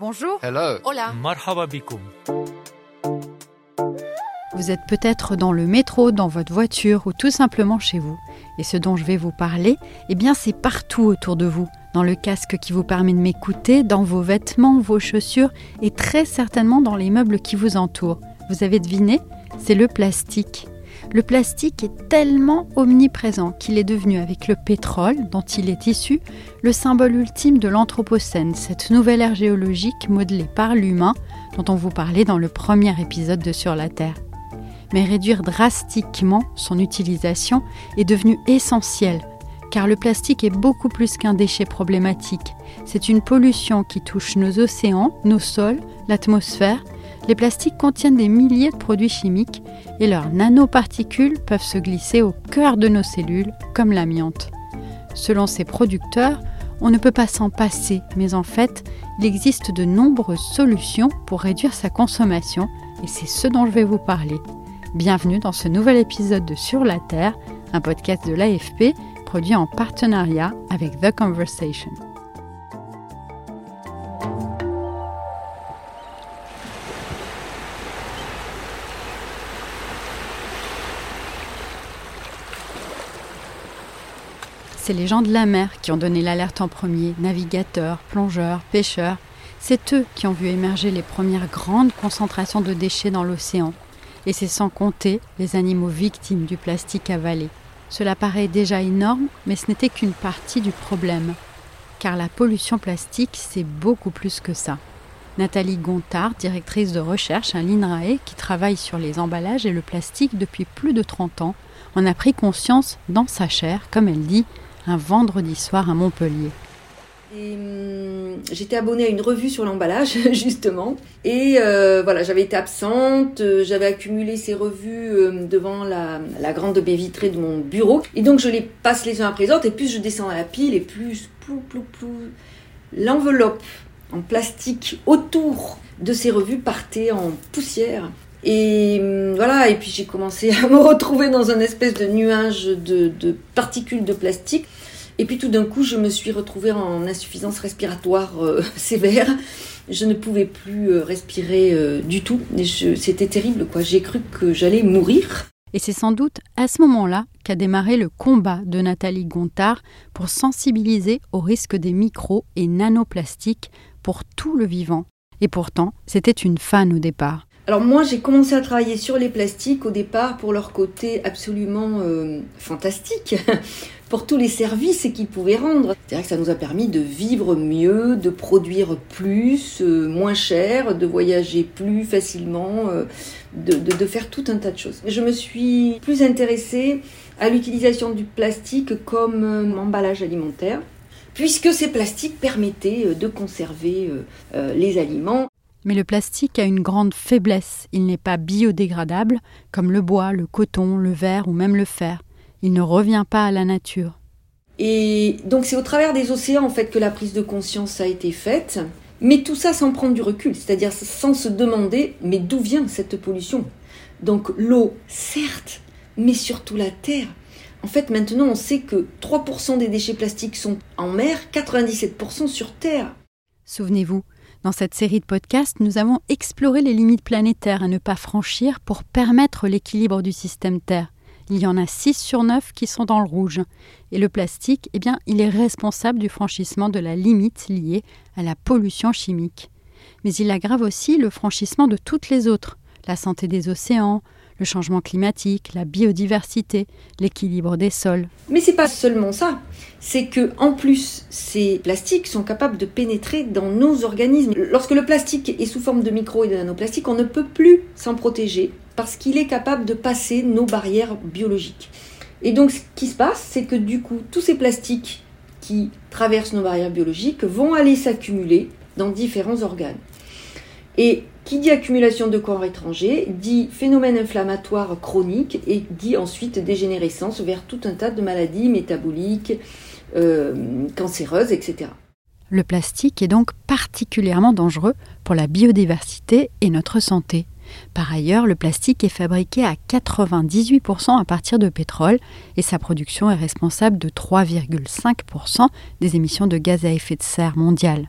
Bonjour. Hello. Hola. Marhaba bikoum. Vous êtes peut-être dans le métro, dans votre voiture ou tout simplement chez vous. Et ce dont je vais vous parler, eh bien c'est partout autour de vous. Dans le casque qui vous permet de m'écouter, dans vos vêtements, vos chaussures et très certainement dans les meubles qui vous entourent. Vous avez deviné C'est le plastique. Le plastique est tellement omniprésent qu'il est devenu, avec le pétrole dont il est issu, le symbole ultime de l'Anthropocène, cette nouvelle ère géologique modelée par l'humain dont on vous parlait dans le premier épisode de Sur la Terre. Mais réduire drastiquement son utilisation est devenu essentiel, car le plastique est beaucoup plus qu'un déchet problématique. C'est une pollution qui touche nos océans, nos sols, l'atmosphère les plastiques contiennent des milliers de produits chimiques et leurs nanoparticules peuvent se glisser au cœur de nos cellules, comme l'amiante. Selon ses producteurs, on ne peut pas s'en passer, mais en fait, il existe de nombreuses solutions pour réduire sa consommation et c'est ce dont je vais vous parler. Bienvenue dans ce nouvel épisode de Sur la Terre, un podcast de l'AFP produit en partenariat avec The Conversation. C'est les gens de la mer qui ont donné l'alerte en premier, navigateurs, plongeurs, pêcheurs. C'est eux qui ont vu émerger les premières grandes concentrations de déchets dans l'océan. Et c'est sans compter les animaux victimes du plastique avalé. Cela paraît déjà énorme, mais ce n'était qu'une partie du problème. Car la pollution plastique, c'est beaucoup plus que ça. Nathalie Gontard, directrice de recherche à l'INRAE, qui travaille sur les emballages et le plastique depuis plus de 30 ans, en a pris conscience dans sa chair, comme elle dit, un vendredi soir à Montpellier. Hum, j'étais abonnée à une revue sur l'emballage, justement. Et euh, voilà, j'avais été absente, euh, j'avais accumulé ces revues euh, devant la, grande baie vitrée de mon bureau. Et donc, je les passe les uns après les autres, et plus je descends à la pile, et plus, plus l'enveloppe en plastique autour de ces revues partait en poussière. Et hum, voilà, et puis j'ai commencé à me retrouver dans un espèce de nuage de, particules de plastique. Et puis tout d'un coup, je me suis retrouvée en insuffisance respiratoire euh, sévère. Je ne pouvais plus euh, respirer euh, du tout. C'était terrible, quoi. J'ai cru que j'allais mourir. Et c'est sans doute à ce moment-là qu'a démarré le combat de Nathalie Gontard pour sensibiliser au risque des micros et nanoplastiques pour tout le vivant. Et pourtant, c'était une fan au départ. Alors moi j'ai commencé à travailler sur les plastiques au départ pour leur côté absolument euh, fantastique, pour tous les services qu'ils pouvaient rendre. C'est-à-dire que ça nous a permis de vivre mieux, de produire plus, euh, moins cher, de voyager plus facilement, euh, de, de, faire tout un tas de choses. Je me suis plus intéressée à l'utilisation du plastique comme emballage alimentaire puisque ces plastiques permettaient de conserver les aliments. Mais le plastique a une grande faiblesse. Il n'est pas biodégradable, comme le bois, le coton, le verre ou même le fer. Il ne revient pas à la nature. Et donc c'est au travers des océans en fait que la prise de conscience a été faite, mais tout ça sans prendre du recul, c'est-à-dire sans se demander mais d'où vient cette pollution? Donc l'eau, certes, mais surtout la terre. En fait, maintenant, on sait que 3% des déchets plastiques sont en mer, 97% sur terre. Souvenez-vous, dans cette série de podcasts, nous avons exploré les limites planétaires à ne pas franchir pour permettre l'équilibre du système Terre. Il y en a 6 sur 9 qui sont dans le rouge. Et le plastique, eh bien, il est responsable du franchissement de la limite liée à la pollution chimique. Mais il aggrave aussi le franchissement de toutes les autres, la santé des océans, le changement climatique, la biodiversité, l'équilibre des sols. Mais c'est pas seulement ça, c'est que en plus ces plastiques sont capables de pénétrer dans nos organismes. Lorsque le plastique est sous forme de micro et de nanoplastiques, on ne peut plus s'en protéger parce qu'il est capable de passer nos barrières biologiques. Et donc ce qui se passe, c'est que du coup tous ces plastiques qui traversent nos barrières biologiques vont aller s'accumuler dans différents organes. Et qui dit accumulation de corps étrangers dit phénomène inflammatoire chronique et dit ensuite dégénérescence vers tout un tas de maladies métaboliques, euh, cancéreuses, etc. Le plastique est donc particulièrement dangereux pour la biodiversité et notre santé. Par ailleurs, le plastique est fabriqué à 98% à partir de pétrole et sa production est responsable de 3,5% des émissions de gaz à effet de serre mondiales.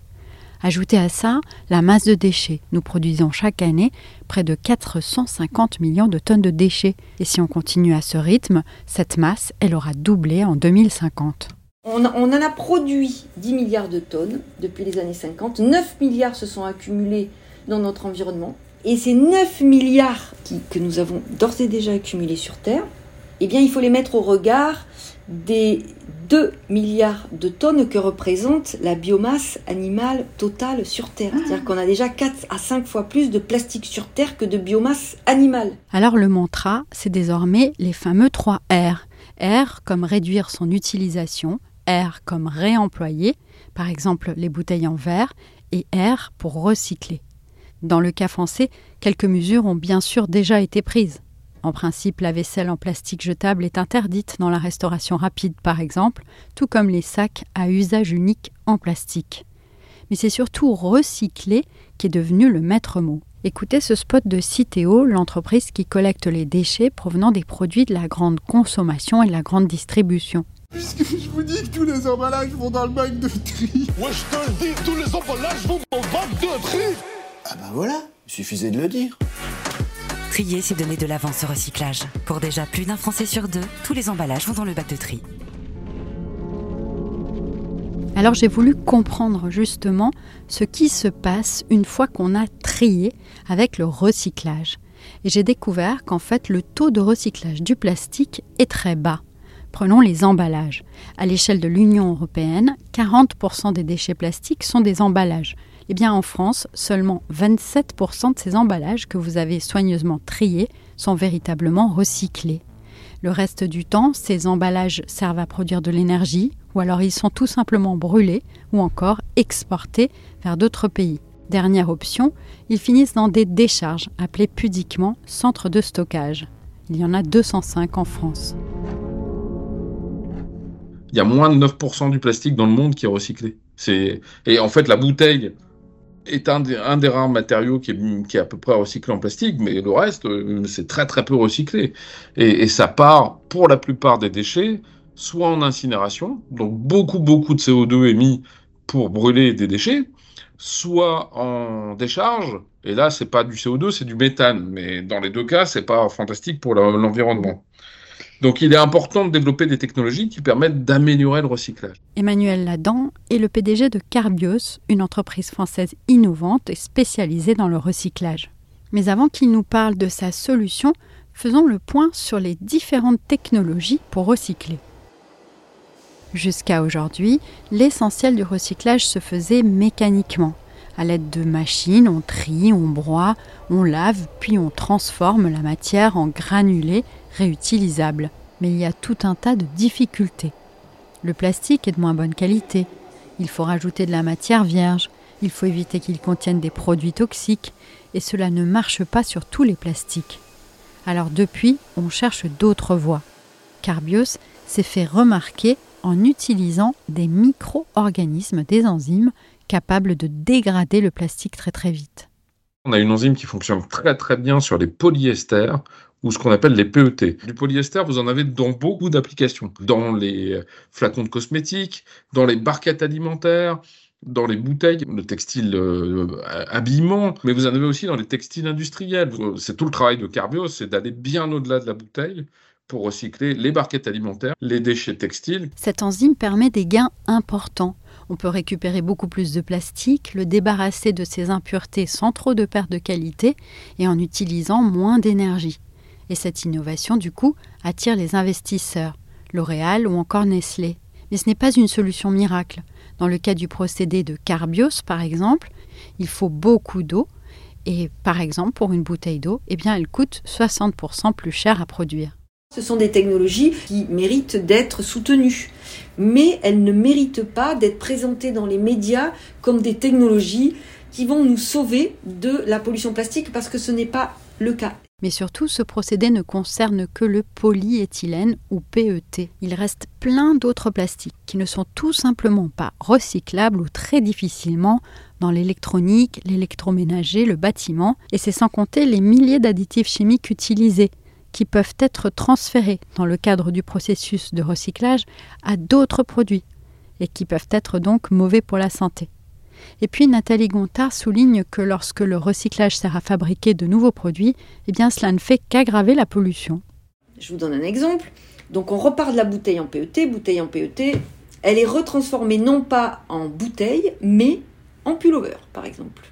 Ajoutez à ça la masse de déchets. Nous produisons chaque année près de 450 millions de tonnes de déchets. Et si on continue à ce rythme, cette masse, elle aura doublé en 2050. On, en a produit 10 milliards de tonnes depuis les années 50. 9 milliards se sont accumulés dans notre environnement. Et ces 9 milliards que nous avons d'ores et déjà accumulés sur Terre, eh bien, il faut les mettre au regard des 2 milliards de tonnes que représente la biomasse animale totale sur Terre. Ah. C'est-à-dire qu'on a déjà 4 à 5 fois plus de plastique sur Terre que de biomasse animale. Alors le mantra, c'est désormais les fameux 3 R. R comme réduire son utilisation, R comme réemployer, par exemple les bouteilles en verre, et R pour recycler. Dans le cas français, quelques mesures ont bien sûr déjà été prises. En principe, la vaisselle en plastique jetable est interdite dans la restauration rapide, par exemple, tout comme les sacs à usage unique en plastique. Mais c'est surtout recycler qui est devenu le maître mot. Écoutez ce spot de Citeo, l'entreprise qui collecte les déchets provenant des produits de la grande consommation et de la grande distribution. Puisque je vous dis que tous les emballages vont dans le bac de tri. Ouais, je te le dis, tous les emballages vont dans le bac de tri. Ah bah voilà, il suffisait de le dire. Trier, c'est donner de l'avance au recyclage. Pour déjà plus d'un Français sur deux, tous les emballages vont dans le bac de tri. Alors j'ai voulu comprendre justement ce qui se passe une fois qu'on a trié avec le recyclage. Et j'ai découvert qu'en fait le taux de recyclage du plastique est très bas. Prenons les emballages. À l'échelle de l'Union européenne, 40% des déchets plastiques sont des emballages. Eh bien, en France, seulement 27% de ces emballages que vous avez soigneusement triés sont véritablement recyclés. Le reste du temps, ces emballages servent à produire de l'énergie, ou alors ils sont tout simplement brûlés, ou encore exportés vers d'autres pays. Dernière option, ils finissent dans des décharges, appelées pudiquement centres de stockage. Il y en a 205 en France. Il y a moins de 9% du plastique dans le monde qui est recyclé. Et en fait, la bouteille est un des, un des, rares matériaux qui est, qui est, à peu près recyclé en plastique, mais le reste, euh, c'est très très peu recyclé. Et, et, ça part, pour la plupart des déchets, soit en incinération, donc beaucoup beaucoup de CO2 émis pour brûler des déchets, soit en décharge, et là c'est pas du CO2, c'est du méthane, mais dans les deux cas, c'est pas fantastique pour l'environnement. Donc il est important de développer des technologies qui permettent d'améliorer le recyclage. Emmanuel Ladan est le PDG de Carbios, une entreprise française innovante et spécialisée dans le recyclage. Mais avant qu'il nous parle de sa solution, faisons le point sur les différentes technologies pour recycler. Jusqu'à aujourd'hui, l'essentiel du recyclage se faisait mécaniquement. À l'aide de machines, on trie, on broie, on lave, puis on transforme la matière en granulés réutilisable. Mais il y a tout un tas de difficultés. Le plastique est de moins bonne qualité. Il faut rajouter de la matière vierge. Il faut éviter qu'il contienne des produits toxiques. Et cela ne marche pas sur tous les plastiques. Alors depuis, on cherche d'autres voies. Carbios s'est fait remarquer en utilisant des micro-organismes, des enzymes, capables de dégrader le plastique très très vite. On a une enzyme qui fonctionne très très bien sur les polyesters ou ce qu'on appelle les PET. Du polyester, vous en avez dans beaucoup d'applications, dans les flacons de cosmétiques, dans les barquettes alimentaires, dans les bouteilles, le textile euh, habillement, mais vous en avez aussi dans les textiles industriels. C'est tout le travail de Carbios, c'est d'aller bien au-delà de la bouteille pour recycler les barquettes alimentaires, les déchets textiles. Cette enzyme permet des gains importants. On peut récupérer beaucoup plus de plastique, le débarrasser de ses impuretés sans trop de perte de qualité et en utilisant moins d'énergie. Et cette innovation, du coup, attire les investisseurs, L'Oréal ou encore Nestlé. Mais ce n'est pas une solution miracle. Dans le cas du procédé de Carbios, par exemple, il faut beaucoup d'eau. Et par exemple, pour une bouteille d'eau, eh bien, elle coûte 60% plus cher à produire. Ce sont des technologies qui méritent d'être soutenues. mais elles ne méritent pas d'être présentées dans les médias comme des technologies qui vont nous sauver de la pollution plastique parce que ce n'est pas le cas. Mais surtout, ce procédé ne concerne que le polyéthylène ou PET. Il reste plein d'autres plastiques qui ne sont tout simplement pas recyclables ou très difficilement dans l'électronique, l'électroménager, le bâtiment, et c'est sans compter les milliers d'additifs chimiques utilisés qui peuvent être transférés dans le cadre du processus de recyclage à d'autres produits et qui peuvent être donc mauvais pour la santé. Et puis Nathalie Gontard souligne que lorsque le recyclage sert à fabriquer de nouveaux produits, eh bien cela ne fait qu'aggraver la pollution. Je vous donne un exemple. Donc on repart de la bouteille en PET, bouteille en PET, elle est retransformée non pas en bouteille, mais en pullover par exemple.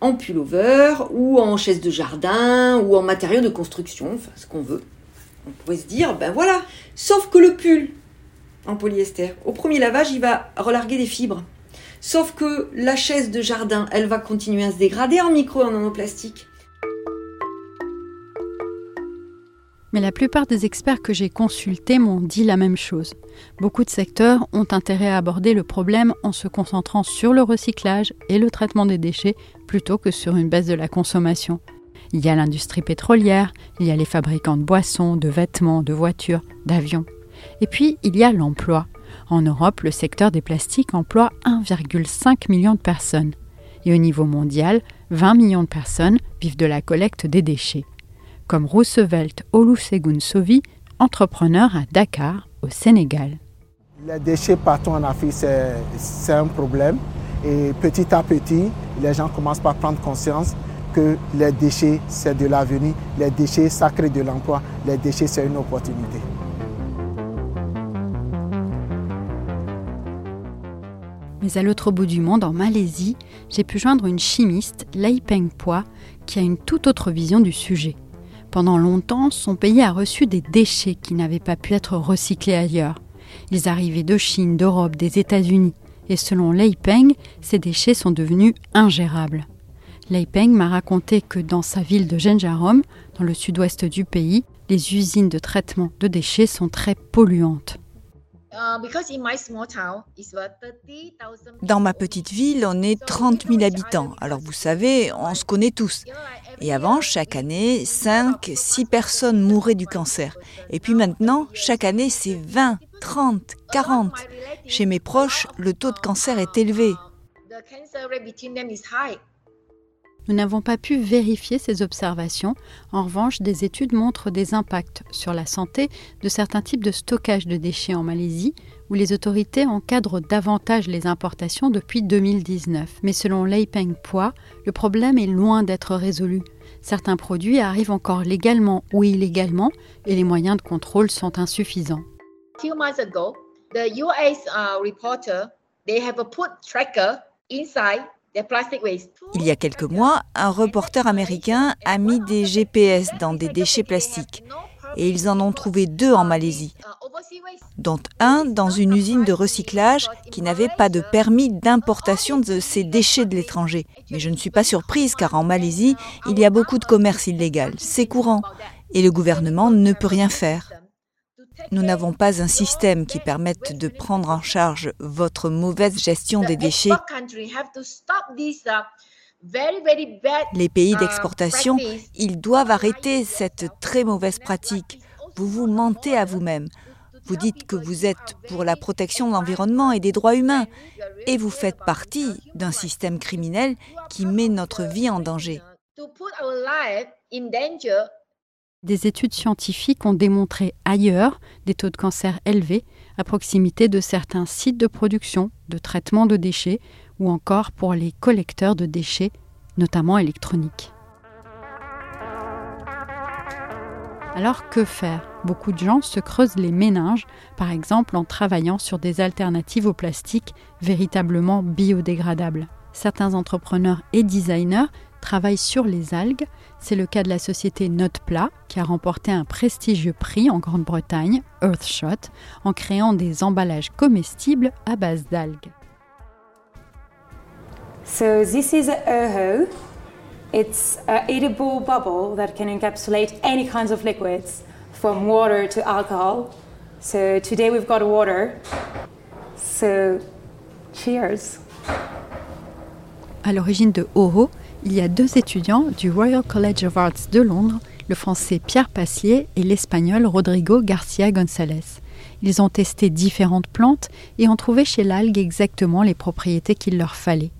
En pullover ou en chaise de jardin ou en matériaux de construction, enfin ce qu'on veut. On pourrait se dire, ben voilà, sauf que le pull en polyester, au premier lavage, il va relarguer des fibres. Sauf que la chaise de jardin, elle va continuer à se dégrader en micro en nanoplastique. Mais la plupart des experts que j'ai consultés m'ont dit la même chose. Beaucoup de secteurs ont intérêt à aborder le problème en se concentrant sur le recyclage et le traitement des déchets plutôt que sur une baisse de la consommation. Il y a l'industrie pétrolière, il y a les fabricants de boissons, de vêtements, de voitures, d'avions. Et puis, il y a l'emploi. En Europe, le secteur des plastiques emploie 1,5 million de personnes. Et au niveau mondial, 20 millions de personnes vivent de la collecte des déchets. Comme Roosevelt Olusegun Sovi, entrepreneur à Dakar, au Sénégal. Les déchets partout en Afrique, c'est un problème. Et petit à petit, les gens commencent par prendre conscience que les déchets, c'est de l'avenir. Les déchets, ça crée de l'emploi. Les déchets, c'est une opportunité. Mais à l'autre bout du monde, en Malaisie, j'ai pu joindre une chimiste, Lei Peng Pua, qui a une toute autre vision du sujet. Pendant longtemps, son pays a reçu des déchets qui n'avaient pas pu être recyclés ailleurs. Ils arrivaient de Chine, d'Europe, des États-Unis. Et selon Lei Peng, ces déchets sont devenus ingérables. Lei Peng m'a raconté que dans sa ville de Genjarom, dans le sud-ouest du pays, les usines de traitement de déchets sont très polluantes. Dans ma petite ville, on est 30 000 habitants. Alors vous savez, on se connaît tous. Et avant, chaque année, 5, 6 personnes mouraient du cancer. Et puis maintenant, chaque année, c'est 20, 30, 40. Chez mes proches, le taux de cancer est élevé. Nous n'avons pas pu vérifier ces observations. En revanche, des études montrent des impacts sur la santé de certains types de stockage de déchets en Malaisie, où les autorités encadrent davantage les importations depuis 2019. Mais selon Lei Peng Pua, le problème est loin d'être résolu. Certains produits arrivent encore légalement ou illégalement et les moyens de contrôle sont insuffisants. Few months ago, the US uh, reporter they have put tracker inside il y a quelques mois, un reporter américain a mis des GPS dans des déchets plastiques et ils en ont trouvé deux en Malaisie, dont un dans une usine de recyclage qui n'avait pas de permis d'importation de ces déchets de l'étranger. Mais je ne suis pas surprise car en Malaisie, il y a beaucoup de commerce illégal, c'est courant, et le gouvernement ne peut rien faire. Nous n'avons pas un système qui permette de prendre en charge votre mauvaise gestion des déchets. Les pays d'exportation, ils doivent arrêter cette très mauvaise pratique. Vous vous mentez à vous-même. Vous dites que vous êtes pour la protection de l'environnement et des droits humains, et vous faites partie d'un système criminel qui met notre vie en danger. Des études scientifiques ont démontré ailleurs des taux de cancer élevés à proximité de certains sites de production, de traitement de déchets ou encore pour les collecteurs de déchets, notamment électroniques. Alors que faire? Beaucoup de gens se creusent les méninges, par exemple en travaillant sur des alternatives au plastique véritablement biodégradables. Certains entrepreneurs et designers travaille sur les algues. C'est le cas de la société Noteplat qui a remporté un prestigieux prix en Grande-Bretagne, Earthshot, en créant des emballages comestibles à base d'algues. So this is a It's an edible bubble that can encapsulate any kinds of liquids, from water to alcohol. So today we've got water. So cheers. À l'origine de Oro, il y a deux étudiants du Royal College of Arts de Londres, le français Pierre Paslier et l'espagnol Rodrigo Garcia González. Ils ont testé différentes plantes et ont trouvé chez l'algue exactement les propriétés qu'il leur fallait.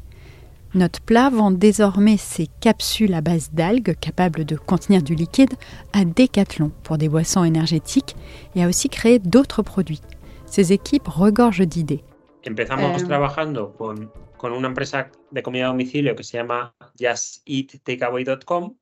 Notre plat vend désormais ses capsules à base d'algues capables de contenir du liquide à Decathlon pour des boissons énergétiques et a aussi créé d'autres produits. Ces équipes regorgent d'idées. Empezamos trabajando con, con una empresa de comida a domicilio que se llama justeattakeaway.com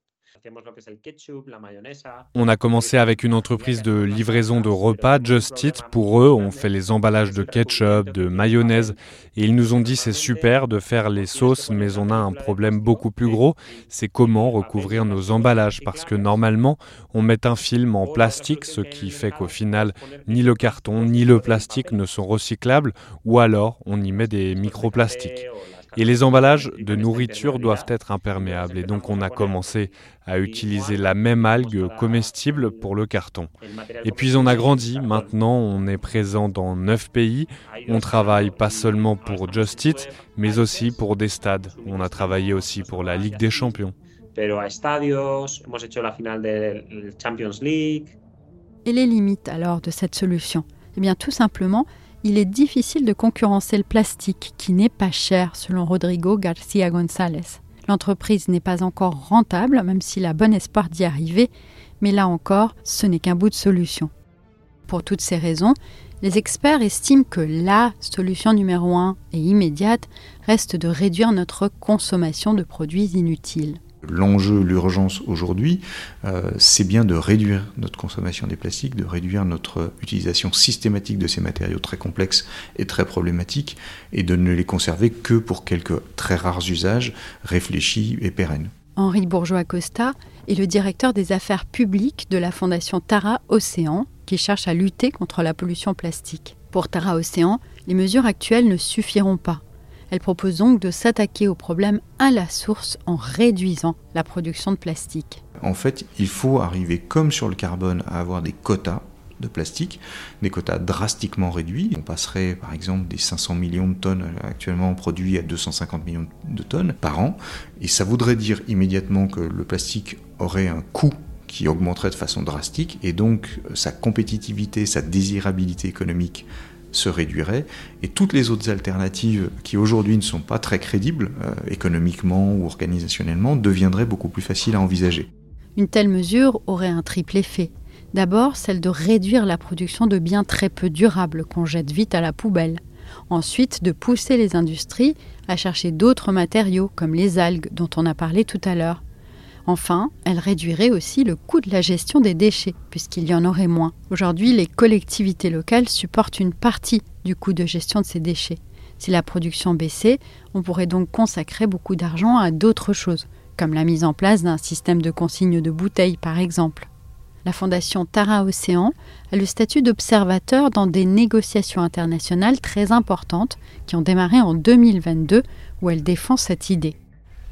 on a commencé avec une entreprise de livraison de repas, Just Eat. Pour eux, on fait les emballages de ketchup, de mayonnaise. Et ils nous ont dit c'est super de faire les sauces, mais on a un problème beaucoup plus gros. C'est comment recouvrir nos emballages. Parce que normalement, on met un film en plastique, ce qui fait qu'au final, ni le carton ni le plastique ne sont recyclables. Ou alors, on y met des microplastiques. Et les emballages de nourriture doivent être imperméables. Et donc on a commencé à utiliser la même algue comestible pour le carton. Et puis on a grandi. Maintenant, on est présent dans neuf pays. On travaille pas seulement pour Just Eat, mais aussi pour des stades. On a travaillé aussi pour la Ligue des Champions. Et les limites alors de cette solution? Eh bien tout simplement, il est difficile de concurrencer le plastique, qui n'est pas cher, selon Rodrigo Garcia González. L'entreprise n'est pas encore rentable, même s'il a bon espoir d'y arriver, mais là encore, ce n'est qu'un bout de solution. Pour toutes ces raisons, les experts estiment que la solution numéro un et immédiate reste de réduire notre consommation de produits inutiles. L'enjeu, l'urgence aujourd'hui, euh, c'est bien de réduire notre consommation des plastiques, de réduire notre utilisation systématique de ces matériaux très complexes et très problématiques, et de ne les conserver que pour quelques très rares usages réfléchis et pérennes. Henri Bourgeois-Costa est le directeur des affaires publiques de la fondation Tara Océan, qui cherche à lutter contre la pollution plastique. Pour Tara Océan, les mesures actuelles ne suffiront pas. Elle propose donc de s'attaquer au problème à la source en réduisant la production de plastique. En fait, il faut arriver, comme sur le carbone, à avoir des quotas de plastique, des quotas drastiquement réduits. On passerait par exemple des 500 millions de tonnes actuellement produits à 250 millions de tonnes par an. Et ça voudrait dire immédiatement que le plastique aurait un coût qui augmenterait de façon drastique et donc sa compétitivité, sa désirabilité économique se réduirait et toutes les autres alternatives qui aujourd'hui ne sont pas très crédibles euh, économiquement ou organisationnellement deviendraient beaucoup plus faciles à envisager. Une telle mesure aurait un triple effet. D'abord, celle de réduire la production de biens très peu durables qu'on jette vite à la poubelle. Ensuite, de pousser les industries à chercher d'autres matériaux comme les algues dont on a parlé tout à l'heure Enfin, elle réduirait aussi le coût de la gestion des déchets, puisqu'il y en aurait moins. Aujourd'hui, les collectivités locales supportent une partie du coût de gestion de ces déchets. Si la production baissait, on pourrait donc consacrer beaucoup d'argent à d'autres choses, comme la mise en place d'un système de consigne de bouteilles par exemple. La fondation Tara Océan a le statut d'observateur dans des négociations internationales très importantes qui ont démarré en 2022 où elle défend cette idée.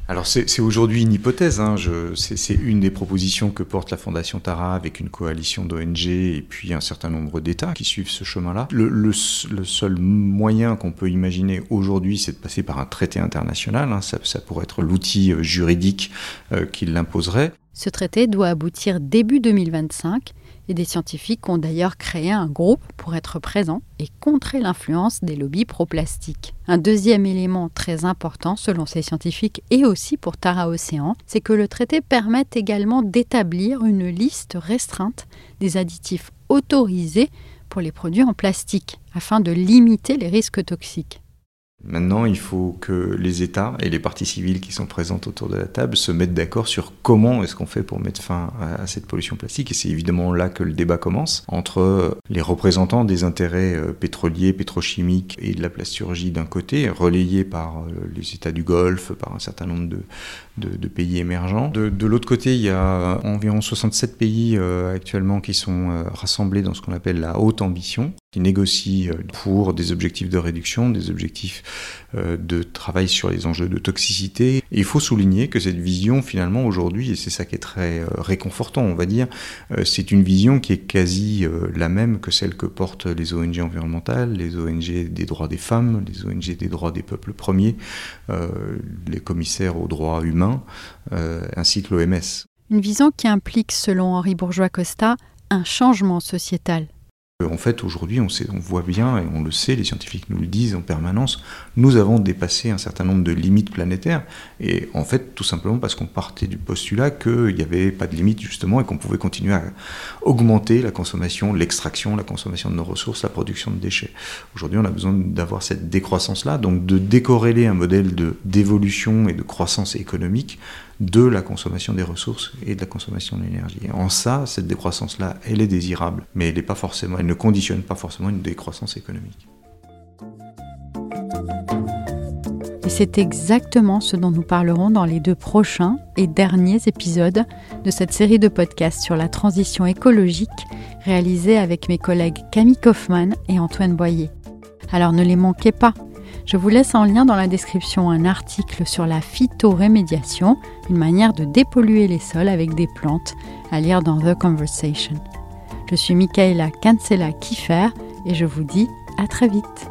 Alors c'est aujourd'hui une hypothèse, hein. c'est une des propositions que porte la Fondation Tara avec une coalition d'ONG et puis un certain nombre d'États qui suivent ce chemin-là. Le, seul moyen qu'on peut imaginer aujourd'hui, c'est de passer par un traité international, hein. ça, pourrait être l'outil euh, juridique euh, qui l'imposerait. Ce traité doit aboutir début 2025 et des scientifiques ont d'ailleurs créé un groupe pour être présents et contrer l'influence des lobbies pro-plastique. Un deuxième élément très important selon ces scientifiques et aussi pour Tara Océan, c'est que le traité permet également d'établir une liste restreinte des additifs autorisés pour les produits en plastique afin de limiter les risques toxiques. Maintenant, il faut que les États et les parties civiles qui sont présentes autour de la table se mettent d'accord sur comment est-ce qu'on fait pour mettre fin à cette pollution plastique. Et c'est évidemment là que le débat commence entre les représentants des intérêts euh, pétroliers, pétrochimiques et de la plasturgie d'un côté, relayés par euh, les États du Golfe, par un certain nombre de, pays émergents. De, l'autre côté, il y a environ 67 pays euh, actuellement qui sont rassemblés dans ce qu'on appelle la haute ambition qui négocient euh, pour des objectifs de réduction, des objectifs euh, de travail sur les enjeux de toxicité. Il faut souligner que cette vision, finalement, aujourd'hui, et c'est ça qui est très euh, réconfortant, on va dire, c'est une vision qui est quasi la même que celle que portent les ONG environnementales, les ONG des droits des femmes, les ONG des droits des peuples premiers, les commissaires aux droits humains, ainsi que l'OMS. Une vision qui implique, selon Henri Bourgeois-Costa, un changement sociétal. En fait, aujourd'hui, on, on, voit bien, et on le sait, les scientifiques nous le disent en permanence, nous avons dépassé un certain nombre de limites planétaires. Et en fait, tout simplement parce qu'on partait du postulat qu'il n'y avait pas de limite, justement, et qu'on pouvait continuer à augmenter la consommation, l'extraction, la consommation de nos ressources, la production de déchets. Aujourd'hui, on a besoin d'avoir cette décroissance-là, donc de décorréler un modèle d'évolution et de croissance économique de la consommation des ressources et de la consommation de l'énergie. En ça, cette décroissance-là, elle est désirable, mais elle, est pas forcément, elle ne conditionne pas forcément une décroissance économique. Et c'est exactement ce dont nous parlerons dans les deux prochains et derniers épisodes de cette série de podcasts sur la transition écologique réalisée avec mes collègues Camille Kaufmann et Antoine Boyer. Alors ne les manquez pas, je vous laisse en lien dans la description un article sur la phytorémédiation, une manière de dépolluer les sols avec des plantes, à lire dans The Conversation. Je suis Michaela Cancela Kiefer et je vous dis à très vite.